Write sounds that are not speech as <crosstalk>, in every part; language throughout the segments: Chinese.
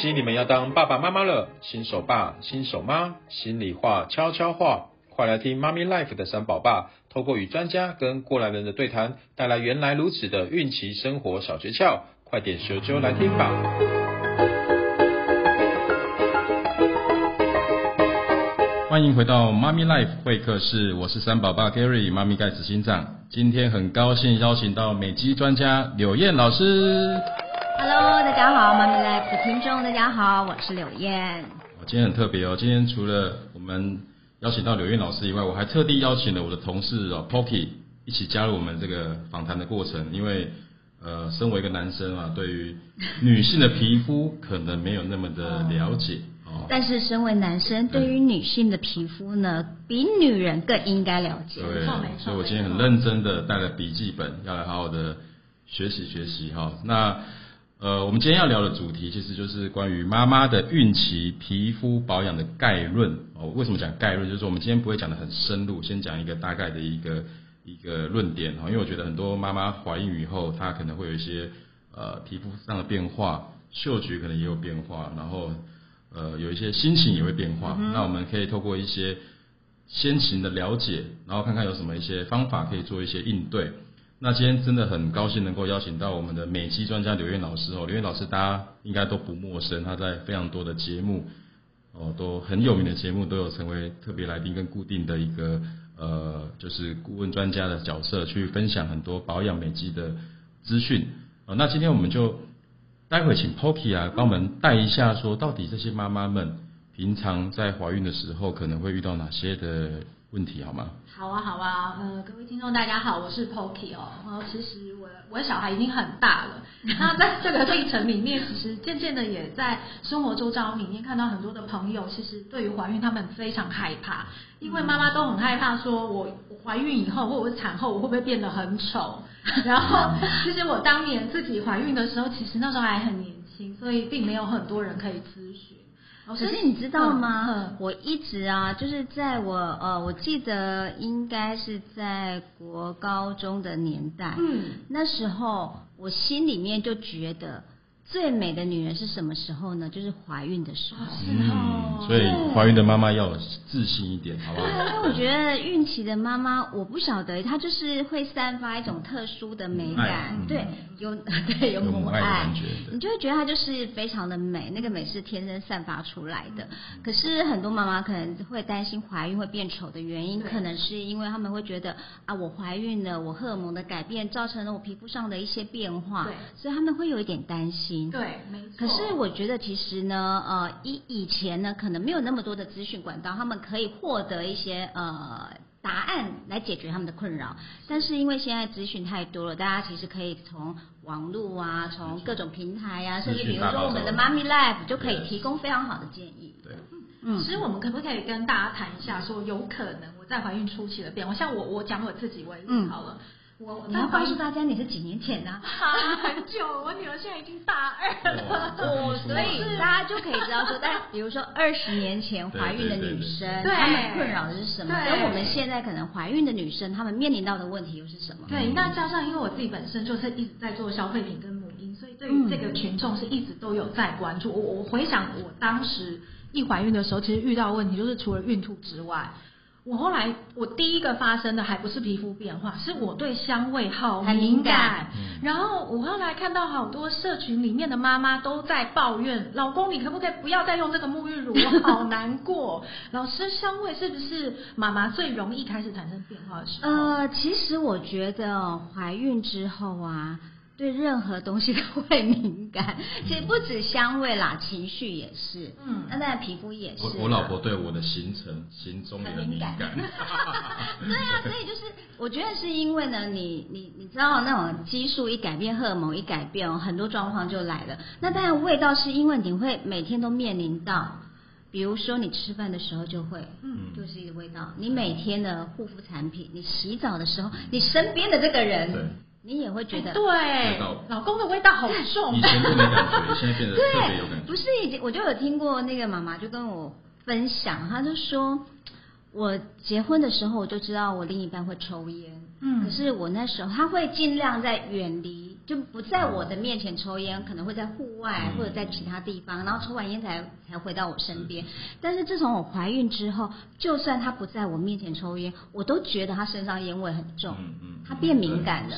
起你们要当爸爸妈妈了，新手爸、新手妈，心里话、悄悄话，快来听妈咪 life 的三宝爸，透过与专家跟过来人的对谈，带来原来如此的孕期生活小诀窍，快点咻啾来听吧！欢迎回到妈咪 life 会客室，我是三宝爸 Gary，妈咪盖子心脏。今天很高兴邀请到美肌专家柳燕老师。Hello，大家好，妈咪 Life 的听众，大家好，我是柳燕。我今天很特别哦，今天除了我们邀请到柳燕老师以外，我还特地邀请了我的同事哦 Pocky 一起加入我们这个访谈的过程，因为呃，身为一个男生啊，对于女性的皮肤可能没有那么的了解哦。但是，身为男生，对于女性的皮肤呢，比女人更应该了解。对没错没错，所以我今天很认真的带了笔记本，要来好好的学习学习哈。那呃，我们今天要聊的主题其实就是关于妈妈的孕期皮肤保养的概论哦。为什么讲概论？就是我们今天不会讲的很深入，先讲一个大概的一个一个论点哈。因为我觉得很多妈妈怀孕以后，她可能会有一些呃皮肤上的变化，嗅觉可能也有变化，然后呃有一些心情也会变化。那我们可以透过一些先行的了解，然后看看有什么一些方法可以做一些应对。那今天真的很高兴能够邀请到我们的美肌专家刘燕老师哦，刘燕老师大家应该都不陌生，他在非常多的节目哦都很有名的节目都有成为特别来宾跟固定的一个呃就是顾问专家的角色，去分享很多保养美肌的资讯。哦，那今天我们就待会请 Pocky 啊帮我们带一下，说到底这些妈妈们平常在怀孕的时候可能会遇到哪些的问题，好吗？好啊，好啊，呃，各位听众大家好，我是 Pocky 哦。然后其实我我的小孩已经很大了，<laughs> 那在这个历程里面，其实渐渐的也在生活周遭里面看到很多的朋友，其实对于怀孕他们非常害怕，因为妈妈都很害怕说我我怀孕以后或者是产后我会不会变得很丑。然后其实我当年自己怀孕的时候，其实那时候还很年轻，所以并没有很多人可以咨询。可是你知道吗？我一直啊，就是在我呃，我记得应该是在国高中的年代，嗯，那时候我心里面就觉得最美的女人是什么时候呢？就是怀孕的时候。所以怀孕的妈妈要自信一点，好不好？因为我觉得孕期的妈妈，我不晓得她就是会散发一种特殊的美感，嗯对，有 <laughs> 对有有母母爱的感觉你就会觉得她就是非常的美，那个美是天生散发出来的。嗯可是很多妈妈可能会担心怀孕会变丑的原因，可能是因为他们会觉得啊，我怀孕了，我荷尔蒙的改变造成了我皮肤上的一些变化对，所以他们会有一点担心。对，没错。可是我觉得其实呢，呃，以以前呢，可能没有那么多的资讯管道，他们可以获得一些呃答案来解决他们的困扰。但是因为现在资讯太多了，大家其实可以从网络啊，从各种平台啊，甚至比如说我们的妈咪 Life 就可以提供非常好的建议。对，嗯其实我们可不可以跟大家谈一下，说有可能我在怀孕初期的变化？像我，我讲我自己为例嗯好了，我你要告诉大家你是几年前呢、啊很久，我女儿现在已经大二了。哦，所以大家就可以知道说，但比如说二十年前怀孕的女生，她们困扰的是什么？对跟我们现在可能怀孕的女生，她们面临到的问题又是什么？对，那加上因为我自己本身就是一直在做消费品跟母婴，所以对于这个群众是一直都有在关注。我我回想我当时一怀孕的时候，其实遇到的问题就是除了孕吐之外。我后来，我第一个发生的还不是皮肤变化，是我对香味好很敏敏感嗯然后我后来看到好多社群里面的妈妈都在抱怨，老公你可不可以不要再用这个沐浴乳？我好难过。<laughs> 老师，香味是不是妈妈最容易开始产生变化的时候？呃，其实我觉得哦怀孕之后啊，对任何东西都会敏感。其实不止香味啦，情绪也是。嗯那当然皮肤也是。我我老婆对我的行程、行踪也很敏感。<laughs> <laughs> 对啊，所以就是我觉得是因为呢，你你你知道那种激素一改变，荷尔蒙一改变哦，很多状况就来了。那当然味道是因为你会每天都面临到，比如说你吃饭的时候就会，嗯就是一个味道。你每天的护肤产品，你洗澡的时候，你身边的这个人，你也会觉得。对，老公的味道好重以。前都没感觉，现在变得特别有感觉。不是以前我就有听过那个妈妈就跟我分享，她就说，我结婚的时候我就知道我另一半会抽烟，嗯可是我那时候他会尽量在远离就不在我的面前抽烟，可能会在户外嗯。或者在其他地方，然后抽完烟才才回到我身边。但是自从我怀孕之后，就算他不在我面前抽烟，我都觉得他身上烟味很重，嗯嗯，他变敏感了。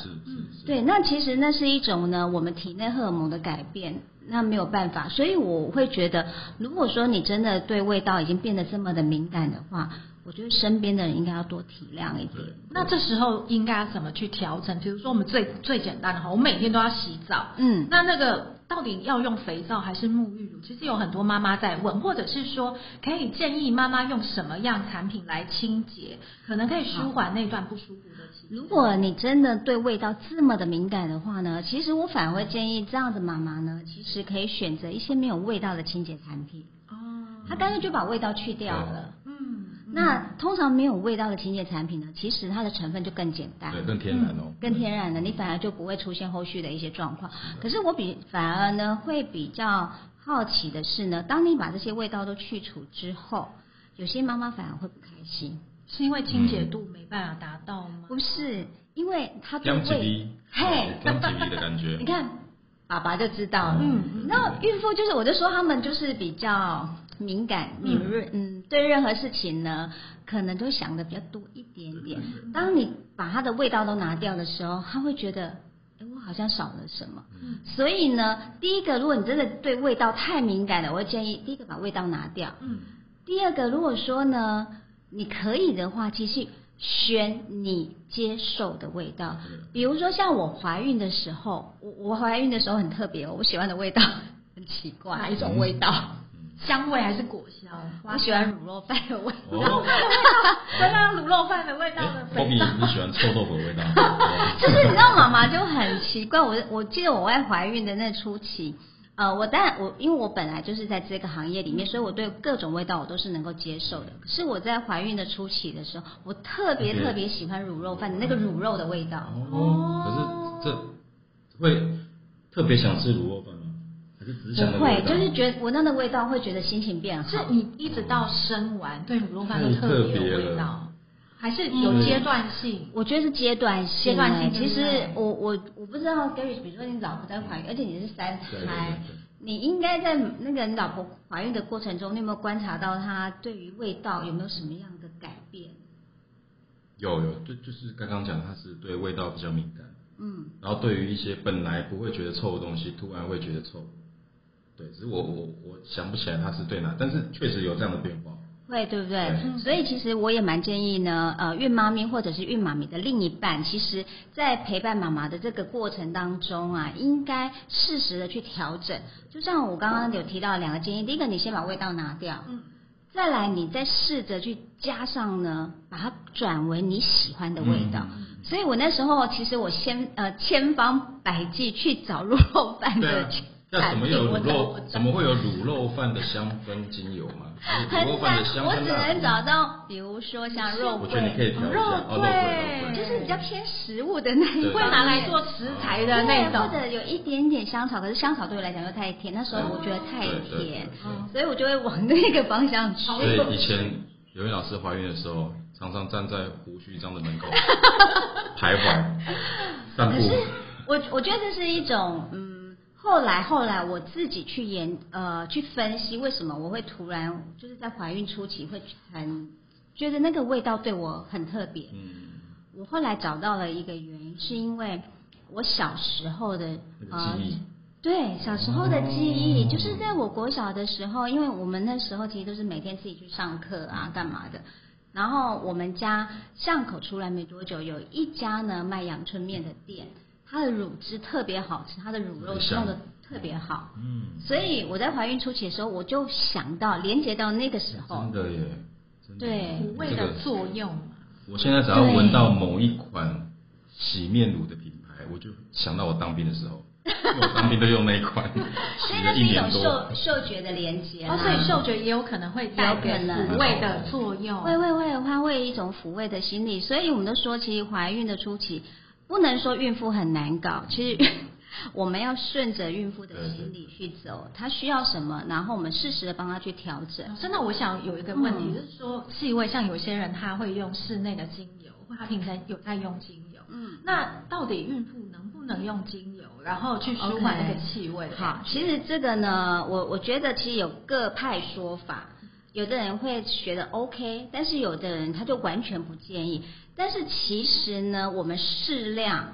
对，那其实那是一种呢，我们体内荷尔蒙的改变，那没有办法，所以我会觉得，如果说你真的对味道已经变得这么的敏感的话，我觉得身边的人应该要多体谅一点。那这时候应该怎么去调整？比如说我们最最简单的哈，我每天都要洗澡，嗯，那那个到底要用肥皂还是沐浴乳？其实有很多妈妈在问，或者是说可以建议妈妈用什么样产品来清洁，可能可以舒缓那段不舒服的期。如果你真的对味道这么的敏感的话呢，其实我反而会建议这样的妈妈呢，其实可以选择一些没有味道的清洁产品，哦，她干脆就把味道去掉了。那通常没有味道的清洁产品呢，其实它的成分就更简单。对，更天然哦，更天然的，你反而就不会出现后续的一些状况。可是我比反而呢会比较好奇的是呢，当你把这些味道都去除之后，有些妈妈反而会不开心。是因为清洁度没办法达到吗？不是，因为它对香吉味，，嘿，香吉利的感觉 <laughs> 你，看爸爸就知道了。嗯你知道孕妇就是，我就说他们就是比较敏感、敏锐，嗯，对任何事情呢，可能都想的比较多一点点。当你把它的味道都拿掉的时候，他会觉得，哎，我好像少了什么。嗯所以呢，第一个，如果你真的对味道太敏感了，我会建议第一个把味道拿掉。嗯第二个，如果说呢，你可以的话，其实选你接受的味道。比如说像我怀孕的时候，我我怀孕的时候很特别哦，我喜欢的味道很奇怪，哪一种味道，香味还是果香？我喜欢卤肉饭的味道。<laughs> 卤肉饭的味道的哎肥皂。，Bobby 你喜欢臭豆腐的味道？<laughs> 就是你知道妈妈就很奇怪，我我记得我在怀孕的那初期，呃，我当然我因为我本来就是在这个行业里面，所以我对各种味道我都是能够接受的。可是我在怀孕的初期的时候，我特别特别喜欢卤肉饭的那个卤肉的味道。哦，可是这会特别想吃卤肉？还是只是不会，就是觉得闻到那味道会觉得心情变好。是你一直到生完对卤肉饭都特别有味道，还是有阶段性？我觉得是阶段性、阶段性欸其实我我我不知道 Gary，比如说你老婆在怀孕，而且你是三胎，你应该在那个你老婆怀孕的过程中，你有没有观察到她对于味道有没有什么样的改变？有有，就就是刚刚讲，她是对味道比较敏感，嗯，然后对于一些本来不会觉得臭的东西，突然会觉得臭。对，只是我我我想不起来他是对哪，但是确实有这样的变化。会对不对？对所以其实我也蛮建议呢，呃，孕妈咪或者是孕妈咪的另一半，其实在陪伴妈妈的这个过程当中啊，应该适时的去调整。就像我刚刚有提到两个建议，第一个你先把味道拿掉，嗯，再来你再试着去加上呢，把它转为你喜欢的味道。嗯所以我那时候其实我先呃千方百计去找卤肉饭对啊的产，那怎么有卤肉怎么会有卤肉饭的香氛精油吗？<laughs> 卤肉饭的，香我氛蜡烛？只能找到，比如说像肉我觉得你可以桂，调一下，肉桂就是比较偏食物的那一对方面会拿来做食材的那对种或。者有一点点香草，可是香草对我来讲又太甜，那时候我觉得太甜所以我就会往那个方向去。所以以前有位老师怀孕的时候，常常站在胡须章的门口 <laughs> 徘徊散步。可是我我觉得这是一种嗯，后来后来我自己去研呃去分析为什么我会突然就是在怀孕初期会很觉得那个味道对我很特别。嗯，我后来找到了一个原因，是因为我小时候的那个记忆。对，小时候的记忆、哦就是在我国小的时候，因为我们那时候其实都是每天自己去上课啊，干嘛的。然后我们家巷口出来没多久，有一家呢卖阳春面的店，它的乳汁特别好吃，它的乳肉弄得特别好。嗯，所以我在怀孕初期的时候，我就想到连接到那个时候真，的耶，真的对抚慰的作用嘛。我现在只要闻到某一款洗面乳的品牌，我就想到我当兵的时候，<laughs> 我当兵都用那一款，所以那是一种嗅。嗅觉的连接啊。哦，所以嗅觉也有可能会带给抚慰的作用。会会会，它会有一种抚慰的心理，所以我们都说，其实怀孕的初期不能说孕妇很难搞，其实 <laughs> 我们要顺着孕妇的心理去走，她需要什么，然后我们适时的帮她去调整。真的，我想有一个问题，嗯就是说气味，像有些人他会用室内的精油，或他平常有在用精油，嗯，那到底孕妇能不能用精油？然后去舒缓那个气味的好，其实这个呢，我我觉得其实有各派说法，有的人会觉得 OK，但是有的人他就完全不建议。但是其实呢，我们适量。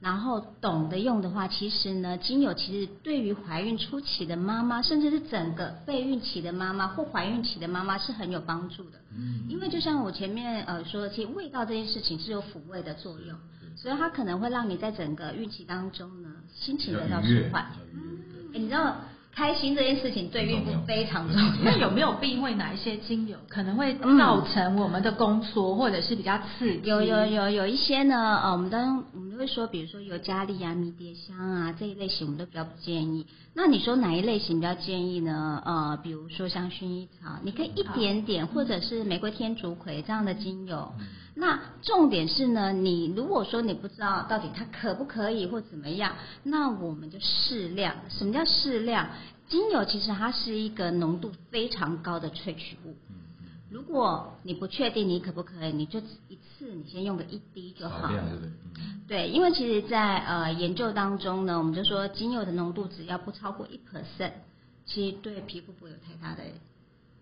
然后懂得用的话，其实呢，精油其实对于怀孕初期的妈妈，甚至是整个备孕期的妈妈或怀孕期的妈妈是很有帮助的。嗯，因为就像我前面呃说的，其实味道这件事情是有抚慰的作用，所以它可能会让你在整个孕期当中呢，心情得到舒缓。嗯，你知道。开心这件事情对孕妇非常重要。那有没有避讳哪一些精油可能会造成我们的宫缩，或者是比较刺激？有有有有一些呢，呃，我们当我们都会说，比如说尤加利啊、迷迭香啊这一类型，我们都比较不建议。那你说哪一类型比较建议呢？呃，比如说像薰衣草，你可以一点点，或者是玫瑰天竺葵这样的精油。那重点是呢，你如果说你不知道到底它可不可以或怎么样，那我们就适量。什么叫适量？精油其实它是一个浓度非常高的萃取物。如果你不确定你可不可以，你就一次你先用个一滴就好。对对？对，因为其实，在呃研究当中呢，我们就说精油的浓度只要不超过一 percent，其实对皮肤不会有太大的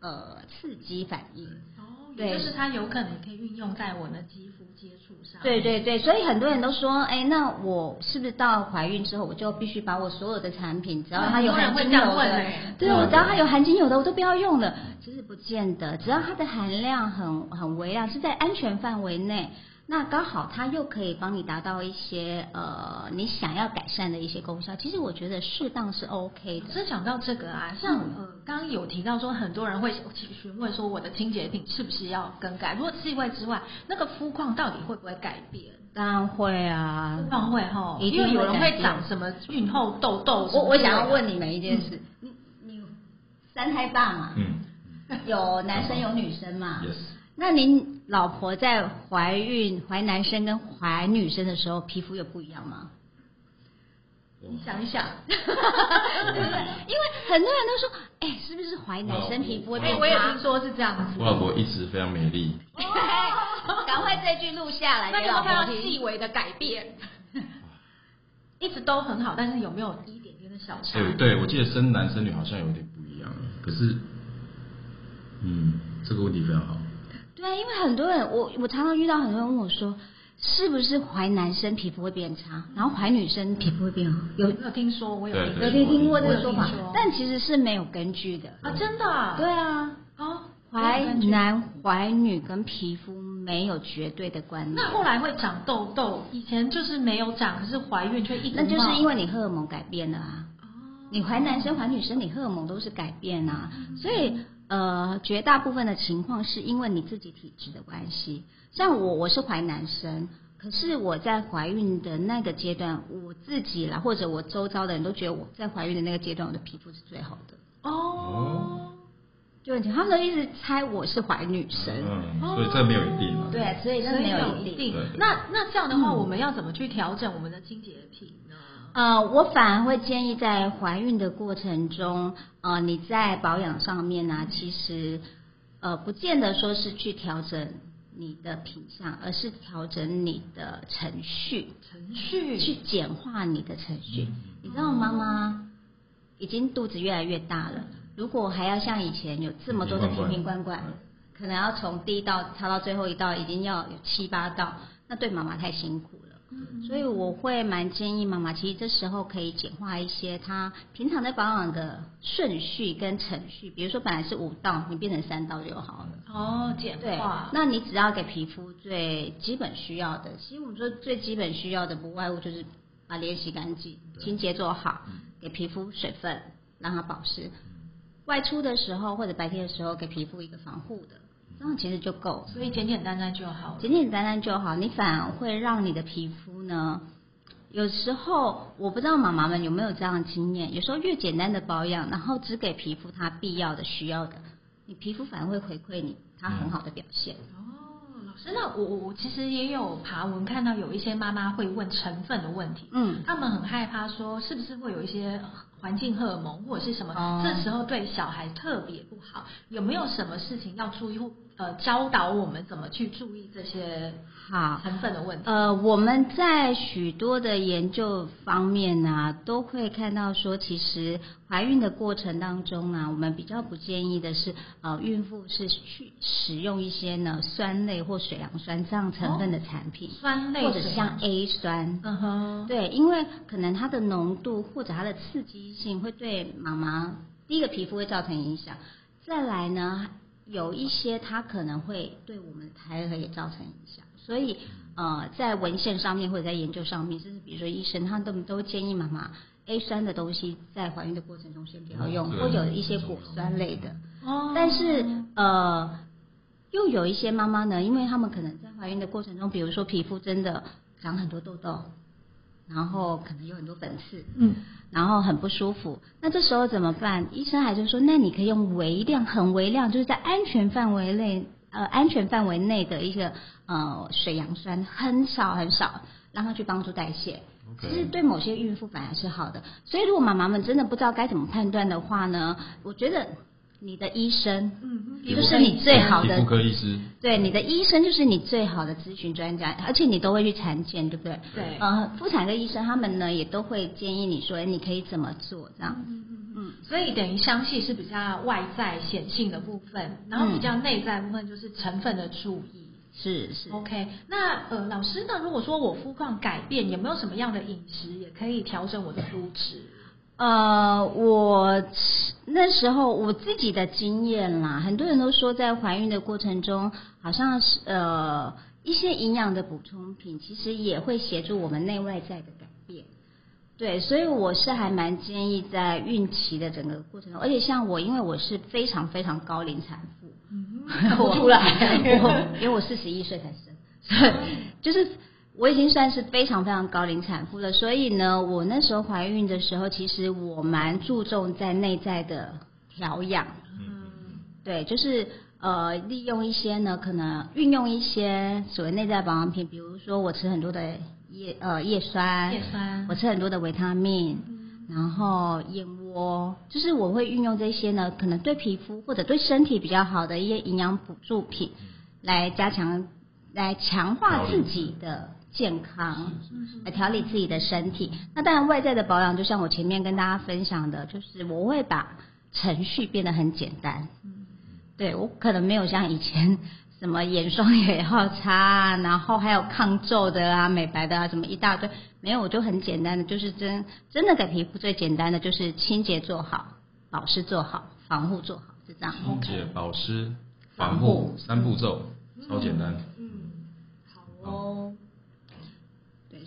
呃刺激反应。哦对，就是它有可能可以运用在我的肌肤接触上。对对对，所以很多人都说，哎，那我是不是到怀孕之后，我就必须把我所有的产品，只要它有含金油的，对，我只要它有含金油的，我都不要用了。其实不见得，只要它的含量很很微量，是在安全范围内。那刚好它又可以帮你达到一些呃你想要改善的一些功效，其实我觉得适当是 OK 的。是讲到这个啊，像呃刚刚有提到说很多人会询问说我的清洁品是不是要更改？如果气味之外，那个肤况到底会不会改变？当然会啊，肤况会哈，因为有人会长什么孕后痘痘。我我想要问你们一件事，你你三胎爸嘛？嗯，有男生有女生嘛？Yes。那您？老婆在怀孕怀男生跟怀女生的时候，皮肤有不一样吗？你想一想，<laughs> 对不对？因为很多人都说，哎，是不是怀男生皮肤会变差？我也听说是这样子。我老婆一直非常美丽。<laughs> 赶快这句录下来，有没有看到。细微的改变，<laughs> 一直都很好，但是有没有一点点的小差？对，对我记得生男生女好像有点不一样，可是，嗯，这个问题非常好。对，因为很多人，我我常常遇到很多人问我说，是不是怀男生皮肤会变差，然后怀女生皮肤会变好？有没有听说？我有有听听过这个说法，但其实是没有根据的啊！真的？对啊，哦，怀男怀女跟皮肤没有绝对的关联。那后来会长痘痘，以前就是没有长，可是怀孕却一直那就是因为你荷尔蒙改变了啊！哦，你怀男生怀女生，你荷尔蒙都是改变啊，所以。呃，绝大部分的情况是因为你自己体质的关系。像我，我是怀男生，可是我在怀孕的那个阶段，我自己啦，或者我周遭的人都觉得我在怀孕的那个阶段，我的皮肤是最好的。哦，就他们都一直猜我是怀女生，所以这没有一定嘛。对，所以这没有一定。那那这样的话，我们要怎么去调整我们的清洁品呢？呃，我反而会建议在怀孕的过程中，呃，你在保养上面呢，其实呃，不见得说是去调整你的品相，而是调整你的程序，程序去简化你的程序。你知道，妈妈已经肚子越来越大了，如果还要像以前有这么多的瓶瓶罐罐，可能要从第一道擦到最后一道，已经要有七八道，那对妈妈太辛苦。所以我会蛮建议妈妈，其实这时候可以简化一些她平常在保养的顺序跟程序，比如说本来是五道，你变成三道就好了。哦，简化。那你只要给皮肤最基本需要的，其实我们说最基本需要的不外乎就是把脸洗干净，清洁做好，给皮肤水分，让它保湿。外出的时候或者白天的时候，给皮肤一个防护的。这样其实就够，所以简简单单就好。简简单单就好，你反而会让你的皮肤呢，有时候我不知道妈妈们有没有这样的经验，有时候越简单的保养，然后只给皮肤它必要的、需要的，你皮肤反而会回馈你它很好的表现。真的，我我我其实也有爬文看到有一些妈妈会问成分的问题，嗯，他们很害怕说是不是会有一些环境荷尔蒙或者是什么，哦这时候对小孩特别不好，有没有什么事情要注意或呃教导我们怎么去注意这些好。成分的问题？呃，我们在许多的研究方面呢、都会看到说，其实怀孕的过程当中啊、我们比较不建议的是，呃，孕妇是去使用一些呢酸类或水杨酸这样成分的产品，酸类或者水像 A 酸，嗯哼，对，因为可能它的浓度或者它的刺激性会对妈妈第一个皮肤会造成影响，再来呢，有一些它可能会对我们胎儿也造成影响，所以呃，在文献上面或者在研究上面，甚至比如说医生他都都建议妈妈 A 酸的东西在怀孕的过程中先不要用，对或者有一些果酸类的。哦但是呃，又有一些妈妈呢，因为她们可能在怀孕的过程中，比如说皮肤真的长很多痘痘，然后可能有很多粉刺，嗯，然后很不舒服，那这时候怎么办？医生还是说，那你可以用微量、很微量，就是在安全范围内，呃，安全范围内的一个呃水杨酸，很少很少，让它去帮助代谢。其实对某些孕妇反而是好的。所以如果妈妈们真的不知道该怎么判断的话呢，我觉得你的医生，嗯，就是你最好的皮肤科医师，对你的医生就是你最好的咨询专家，而且你都会去产检，对不对？对呃，妇产科医生他们呢也都会建议你说，哎你可以怎么做这样。嗯，所以等于香气是比较外在显性的部分，然后比较内在部分就是成分的注意。是是。OK，那呃，老师呢？如果说我肤况改变，有没有什么样的饮食也可以调整我的肤质？呃，我那时候我自己的经验啦，很多人都说在怀孕的过程中，好像是呃一些营养的补充品，其实也会协助我们内外在的改变。对，所以我是还蛮建议在孕期的整个过程中，而且像我，因为我是非常非常高龄产妇，嗯，<laughs> 看不出来。我因为我四十一岁才生，所 <laughs> 以就是我已经算是非常非常高龄产妇了。所以呢，我那时候怀孕的时候，其实我蛮注重在内在的调养，嗯对，就是呃利用一些呢，可能运用一些所谓内在保养品，比如说我吃很多的叶呃叶酸，叶酸我吃很多的维他命。然后燕窝，就是我会运用这些呢，可能对皮肤或者对身体比较好的一些营养补助品，来加强、来强化自己的健康，来调理自己的身体。那当然，外在的保养，就像我前面跟大家分享的，就是我会把程序变得很简单。对我可能没有像以前什么眼霜也要擦啊，然后还有抗皱的啊、美白的啊，什么一大堆，没有，我就很简单的，就是真真的给皮肤最简单的就是清洁做好、保湿做好、防护做好，就这样。清洁、保湿、防防护三步骤，超简单。嗯，好哦。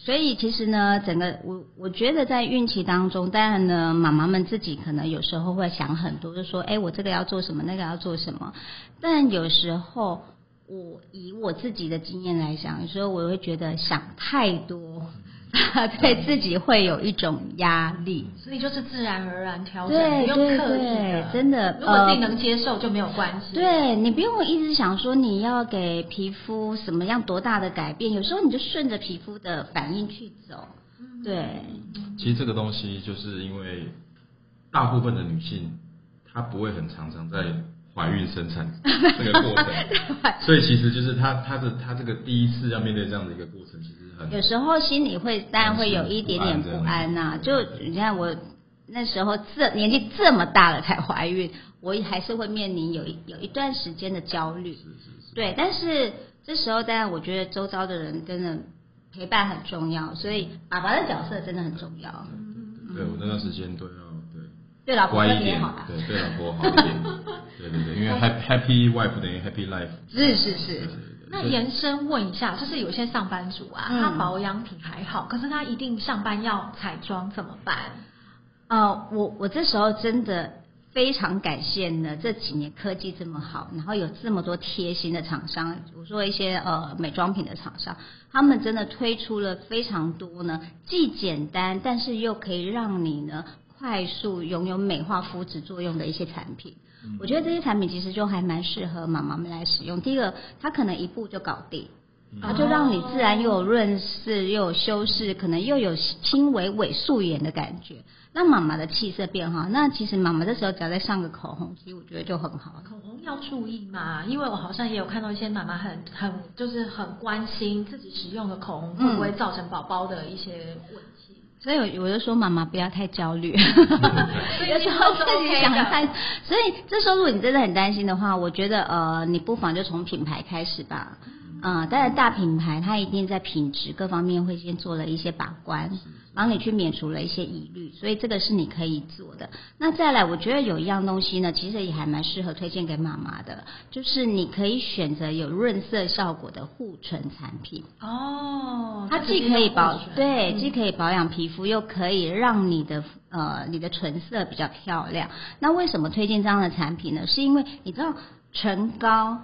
所以其实呢，整个我我觉得在孕期当中，当然呢，妈妈们自己可能有时候会想很多，就说，哎，我这个要做什么，那个要做什么。但有时候，我以我自己的经验来讲，有时候我会觉得想太多，<laughs> 对自己会有一种压力。所以就是自然而然调整，对不用刻意的，真的如果自己呃能接受就没有关系。，对你不用一直想说你要给皮肤什么样多大的改变，有时候你就顺着皮肤的反应去走。对，其实这个东西就是因为大部分的女性她不会很常常在怀孕生产 <laughs> 这个过程，所以其实就是她她的她这个第一次要面对这样的一个过程，其实很有时候心里会当然会有一点点不安呐、就你看我那时候这年纪这么大了才怀孕，我还是会面临有一有一段时间的焦虑。是是是，对，但是这时候当然我觉得周遭的人真的陪伴很重要，所以爸爸的角色真的很重要。对我那段时间都要对。对老婆乖一点对对老婆好一点，对对对，因为 <laughs> happy happy wife 等于 happy life，是是是那延伸问一下，就是有些上班族啊，嗯他保养品还好，可是他一定上班要彩妆怎么办？呃，我我这时候真的非常感谢呢，这几年科技这么好，然后有这么多贴心的厂商，我说一些呃美妆品的厂商，他们真的推出了非常多呢，既简单但是又可以让你呢快速拥有美化肤质作用的一些产品。我觉得这些产品其实就还蛮适合妈妈们来使用。第一个，它可能一步就搞定。它就让你自然又有润饰，又有修饰，可能又有轻微伪素颜的感觉，让妈妈的气色变好。那其实妈妈这时候只要再上个口红，其实我觉得就很好。口红要注意嘛，因为我好像也有看到一些妈妈很很就是很关心自己使用的口红会不会造成宝宝的一些问题。所以我就说妈妈不要太焦虑，<laughs> 有时候自己想太，所以这时候如果你真的很担心的话，我觉得呃，你不妨就从品牌开始吧。嗯，当然大品牌它一定在品质各方面会先做了一些把关，帮你去免除了一些疑虑，所以这个是你可以做的。那再来，我觉得有一样东西呢，其实也还蛮适合推荐给妈妈的，就是你可以选择有润色效果的护唇产品。哦，它既可以保对，既可以保养皮肤，又可以让你的呃你的唇色比较漂亮。那为什么推荐这样的产品呢？是因为你知道唇膏。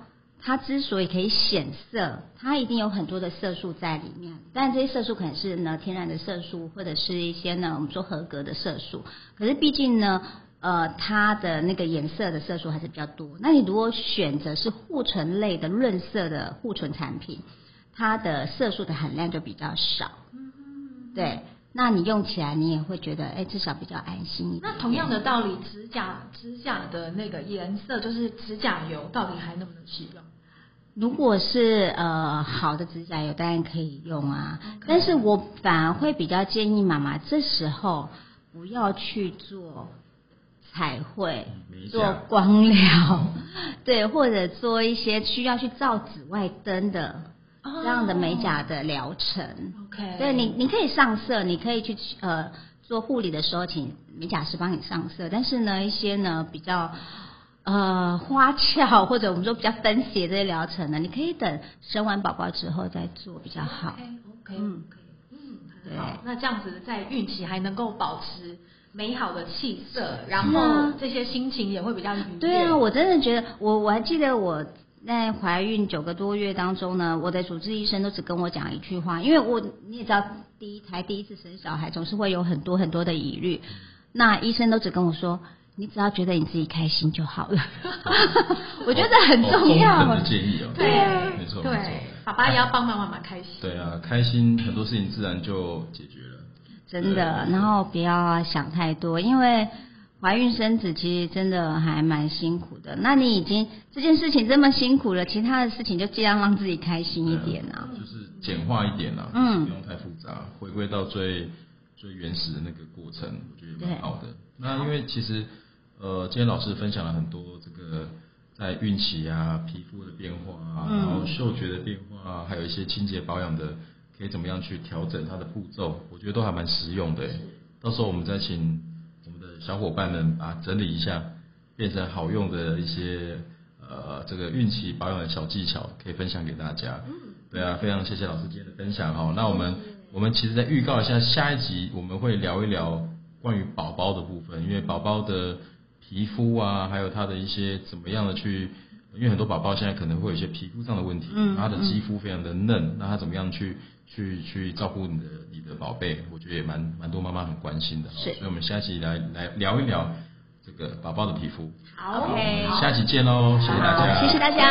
它之所以可以显色，它一定有很多的色素在里面，但这些色素可能是呢天然的色素，或者是一些呢我们说合格的色素。可是毕竟呢，呃，它的那个颜色的色素还是比较多。那你如果选择是护唇类的润色的护唇产品，它的色素的含量就比较少。对，那你用起来你也会觉得，哎，至少比较安心。那同样的道理，指甲指甲的那个颜色，就是指甲油，到底还能不能使用？如果是呃好的指甲油，当然可以用啊。但是我反而会比较建议妈妈这时候不要去做彩绘、做光疗，<laughs> 对，或者做一些需要去照紫外灯的这样的美甲的疗程。OK，对你你可以上色，你可以去呃做护理的时候，请美甲师帮你上色。但是呢，一些呢比较。呃，花俏或者我们说比较分斜这些疗程呢，你可以等生完宝宝之后再做比较好。OK，OK，嗯，嗯，好。那这样子在孕期还能够保持美好的气色，然后这些心情也会比较愉悦。对啊，我真的觉得，我我还记得我在怀孕九个多月当中呢，我的主治医生都只跟我讲一句话，因为我你也知道，第一胎第一次生小孩总是会有很多很多的疑虑，那医生都只跟我说。你只要觉得你自己开心就好了，<laughs> 我觉得很重要。的建议哦，对，没错，对，爸爸也要帮妈妈开心。对啊，开心很多事情自然就解决了。真的，然后不要想太多，因为怀孕生子其实真的还蛮辛苦的。那你已经这件事情这么辛苦了，其他的事情就尽量让自己开心一点啊。就是简化一点啊，嗯，不用太复杂，回归到最最原始的那个过程，我觉得蛮好的。那因为其实。呃，今天老师分享了很多这个在孕期啊，皮肤的变化啊，然后嗅觉的变化啊，还有一些清洁保养的，可以怎么样去调整它的步骤，我觉得都还蛮实用的。到时候我们再请我们的小伙伴们啊整理一下，变成好用的一些呃这个孕期保养的小技巧，可以分享给大家。对啊，非常谢谢老师今天的分享哈。那我们我们其实在预告一下，下一集我们会聊一聊关于宝宝的部分，因为宝宝的。皮肤啊，还有他的一些怎么样的去，因为很多宝宝现在可能会有一些皮肤上的问题，他的肌肤非常的嫩，那他怎么样去去去照顾你的你的宝贝？我觉得也蛮蛮多妈妈很关心的，所以我们下期来来聊一聊这个宝宝的皮肤。好，下期见喽，谢谢大家，谢谢大家。